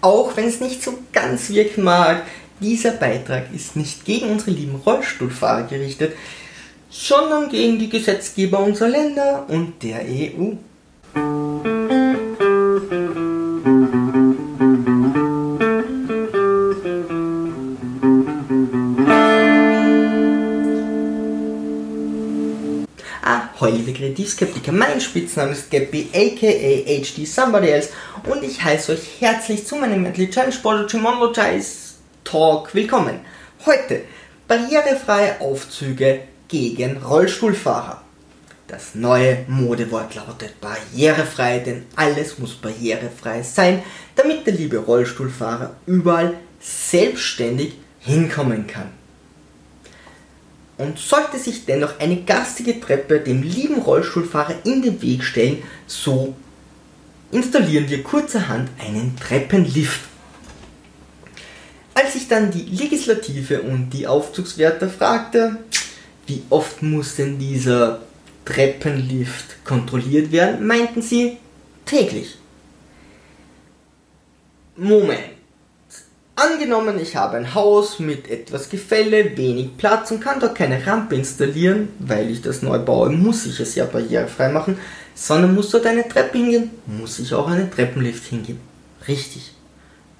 Auch wenn es nicht so ganz wirken mag, dieser Beitrag ist nicht gegen unsere lieben Rollstuhlfahrer gerichtet, sondern gegen die Gesetzgeber unserer Länder und der EU. Liebe Kreativskeptiker, mein Spitzname ist Gappy, aka HD Somebody Else und ich heiße euch herzlich zu meinem Mentally Challenge Monologize Talk willkommen. Heute barrierefreie Aufzüge gegen Rollstuhlfahrer. Das neue Modewort lautet barrierefrei, denn alles muss barrierefrei sein, damit der liebe Rollstuhlfahrer überall selbstständig hinkommen kann. Und sollte sich dennoch eine garstige Treppe dem lieben Rollstuhlfahrer in den Weg stellen, so installieren wir kurzerhand einen Treppenlift. Als ich dann die Legislative und die Aufzugswärter fragte, wie oft muss denn dieser Treppenlift kontrolliert werden, meinten sie täglich. Moment. Angenommen, ich habe ein Haus mit etwas Gefälle, wenig Platz und kann dort keine Rampe installieren, weil ich das neu baue, muss ich es ja barrierefrei machen, sondern muss dort eine Treppe hingehen, muss ich auch einen Treppenlift hingehen. Richtig.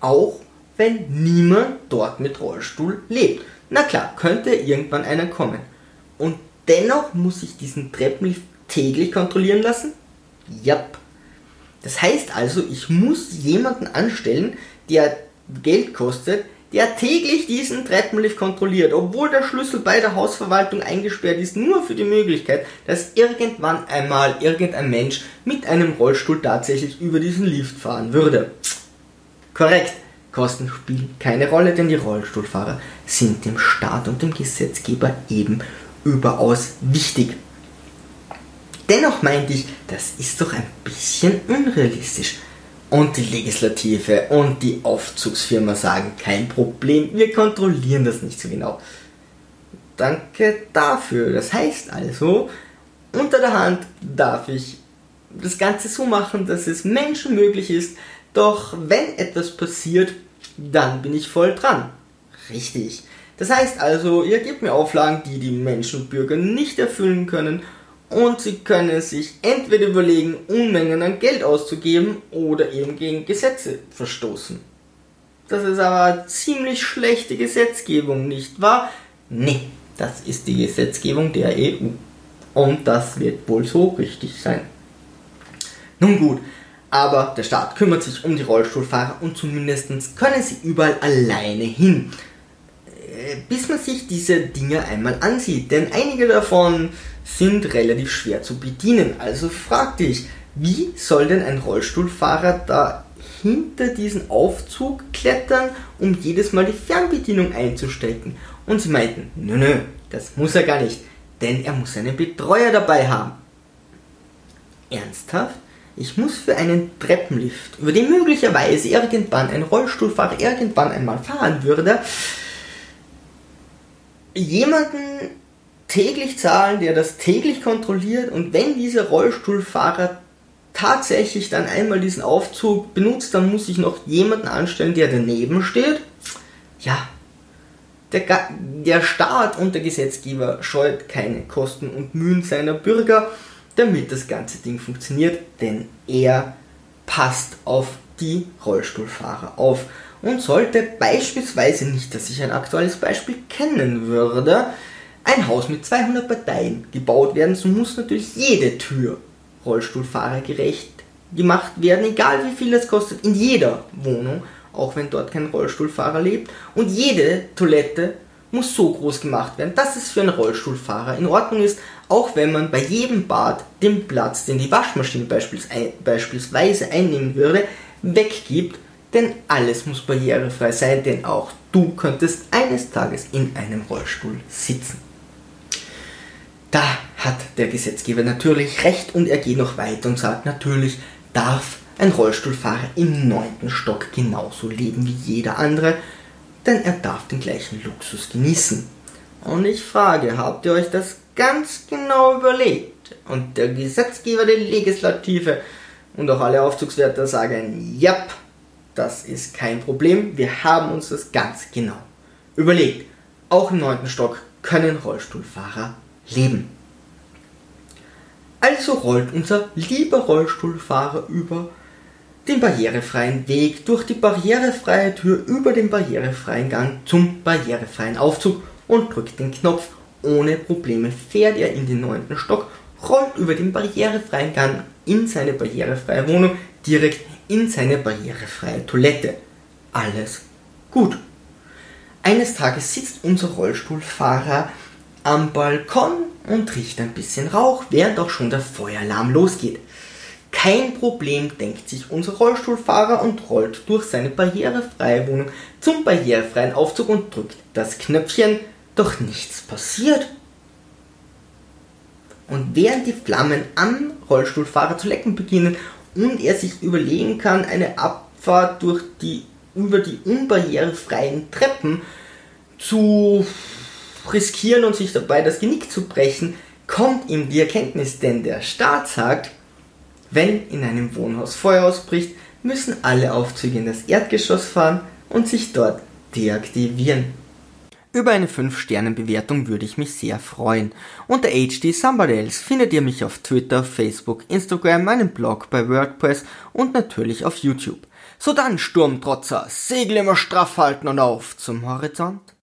Auch wenn niemand dort mit Rollstuhl lebt. Na klar, könnte irgendwann einer kommen. Und dennoch muss ich diesen Treppenlift täglich kontrollieren lassen? Jap. Das heißt also, ich muss jemanden anstellen, der Geld kostet, der täglich diesen Treppenlift kontrolliert, obwohl der Schlüssel bei der Hausverwaltung eingesperrt ist, nur für die Möglichkeit, dass irgendwann einmal irgendein Mensch mit einem Rollstuhl tatsächlich über diesen Lift fahren würde. Korrekt. Kosten spielen keine Rolle, denn die Rollstuhlfahrer sind dem Staat und dem Gesetzgeber eben überaus wichtig. Dennoch meinte ich, das ist doch ein bisschen unrealistisch. Und die Legislative und die Aufzugsfirma sagen, kein Problem, wir kontrollieren das nicht so genau. Danke dafür. Das heißt also, unter der Hand darf ich das Ganze so machen, dass es Menschen möglich ist, doch wenn etwas passiert, dann bin ich voll dran. Richtig. Das heißt also, ihr gebt mir Auflagen, die die Menschen und Bürger nicht erfüllen können und sie können sich entweder überlegen, Unmengen an Geld auszugeben oder eben gegen Gesetze verstoßen. Das ist aber ziemlich schlechte Gesetzgebung, nicht wahr? Nee, das ist die Gesetzgebung der EU. Und das wird wohl so richtig sein. Nun gut, aber der Staat kümmert sich um die Rollstuhlfahrer und zumindest können sie überall alleine hin. Äh, bis man sich diese Dinge einmal ansieht, denn einige davon sind relativ schwer zu bedienen. Also frag dich, wie soll denn ein Rollstuhlfahrer da hinter diesen Aufzug klettern, um jedes Mal die Fernbedienung einzustecken? Und sie meinten, nö, nö, das muss er gar nicht, denn er muss einen Betreuer dabei haben. Ernsthaft? Ich muss für einen Treppenlift, über den möglicherweise irgendwann ein Rollstuhlfahrer irgendwann einmal fahren würde, jemanden täglich zahlen, der das täglich kontrolliert und wenn dieser Rollstuhlfahrer tatsächlich dann einmal diesen Aufzug benutzt, dann muss ich noch jemanden anstellen, der daneben steht. Ja, der, der Staat und der Gesetzgeber scheut keine Kosten und Mühen seiner Bürger damit das ganze Ding funktioniert, denn er passt auf die Rollstuhlfahrer auf. Und sollte beispielsweise nicht, dass ich ein aktuelles Beispiel kennen würde, ein Haus mit 200 Parteien gebaut werden, so muss natürlich jede Tür Rollstuhlfahrergerecht gemacht werden, egal wie viel das kostet, in jeder Wohnung, auch wenn dort kein Rollstuhlfahrer lebt. Und jede Toilette muss so groß gemacht werden, dass es für einen Rollstuhlfahrer in Ordnung ist, auch wenn man bei jedem Bad den Platz, den die Waschmaschine beispielsweise einnehmen würde, weggibt, denn alles muss barrierefrei sein, denn auch du könntest eines Tages in einem Rollstuhl sitzen. Da hat der Gesetzgeber natürlich recht und er geht noch weiter und sagt, natürlich darf ein Rollstuhlfahrer im neunten Stock genauso leben wie jeder andere, denn er darf den gleichen Luxus genießen. Und ich frage, habt ihr euch das ganz genau überlegt? Und der Gesetzgeber, der Legislative und auch alle Aufzugswärter sagen, ja, das ist kein Problem. Wir haben uns das ganz genau überlegt. Auch im neunten Stock können Rollstuhlfahrer leben. Also rollt unser lieber Rollstuhlfahrer über den barrierefreien Weg durch die barrierefreie Tür über den barrierefreien Gang zum barrierefreien Aufzug und drückt den Knopf. Ohne Probleme fährt er in den neunten Stock, rollt über den barrierefreien Gang in seine barrierefreie Wohnung, direkt in seine barrierefreie Toilette. Alles gut. Eines Tages sitzt unser Rollstuhlfahrer am Balkon und riecht ein bisschen Rauch, während auch schon der Feueralarm losgeht. Kein Problem, denkt sich unser Rollstuhlfahrer und rollt durch seine barrierefreie Wohnung zum barrierefreien Aufzug und drückt das Knöpfchen, doch nichts passiert. Und während die Flammen am Rollstuhlfahrer zu lecken beginnen und er sich überlegen kann, eine Abfahrt durch die, über die unbarrierefreien Treppen zu riskieren und sich dabei das Genick zu brechen, kommt ihm die Erkenntnis, denn der Staat sagt, wenn in einem Wohnhaus Feuer ausbricht, müssen alle Aufzüge in das Erdgeschoss fahren und sich dort deaktivieren. Über eine 5-Sterne-Bewertung würde ich mich sehr freuen. Unter HD Somebody Else findet ihr mich auf Twitter, Facebook, Instagram, meinem Blog bei WordPress und natürlich auf YouTube. So dann, Sturmtrotzer, Segel immer straff halten und auf zum Horizont.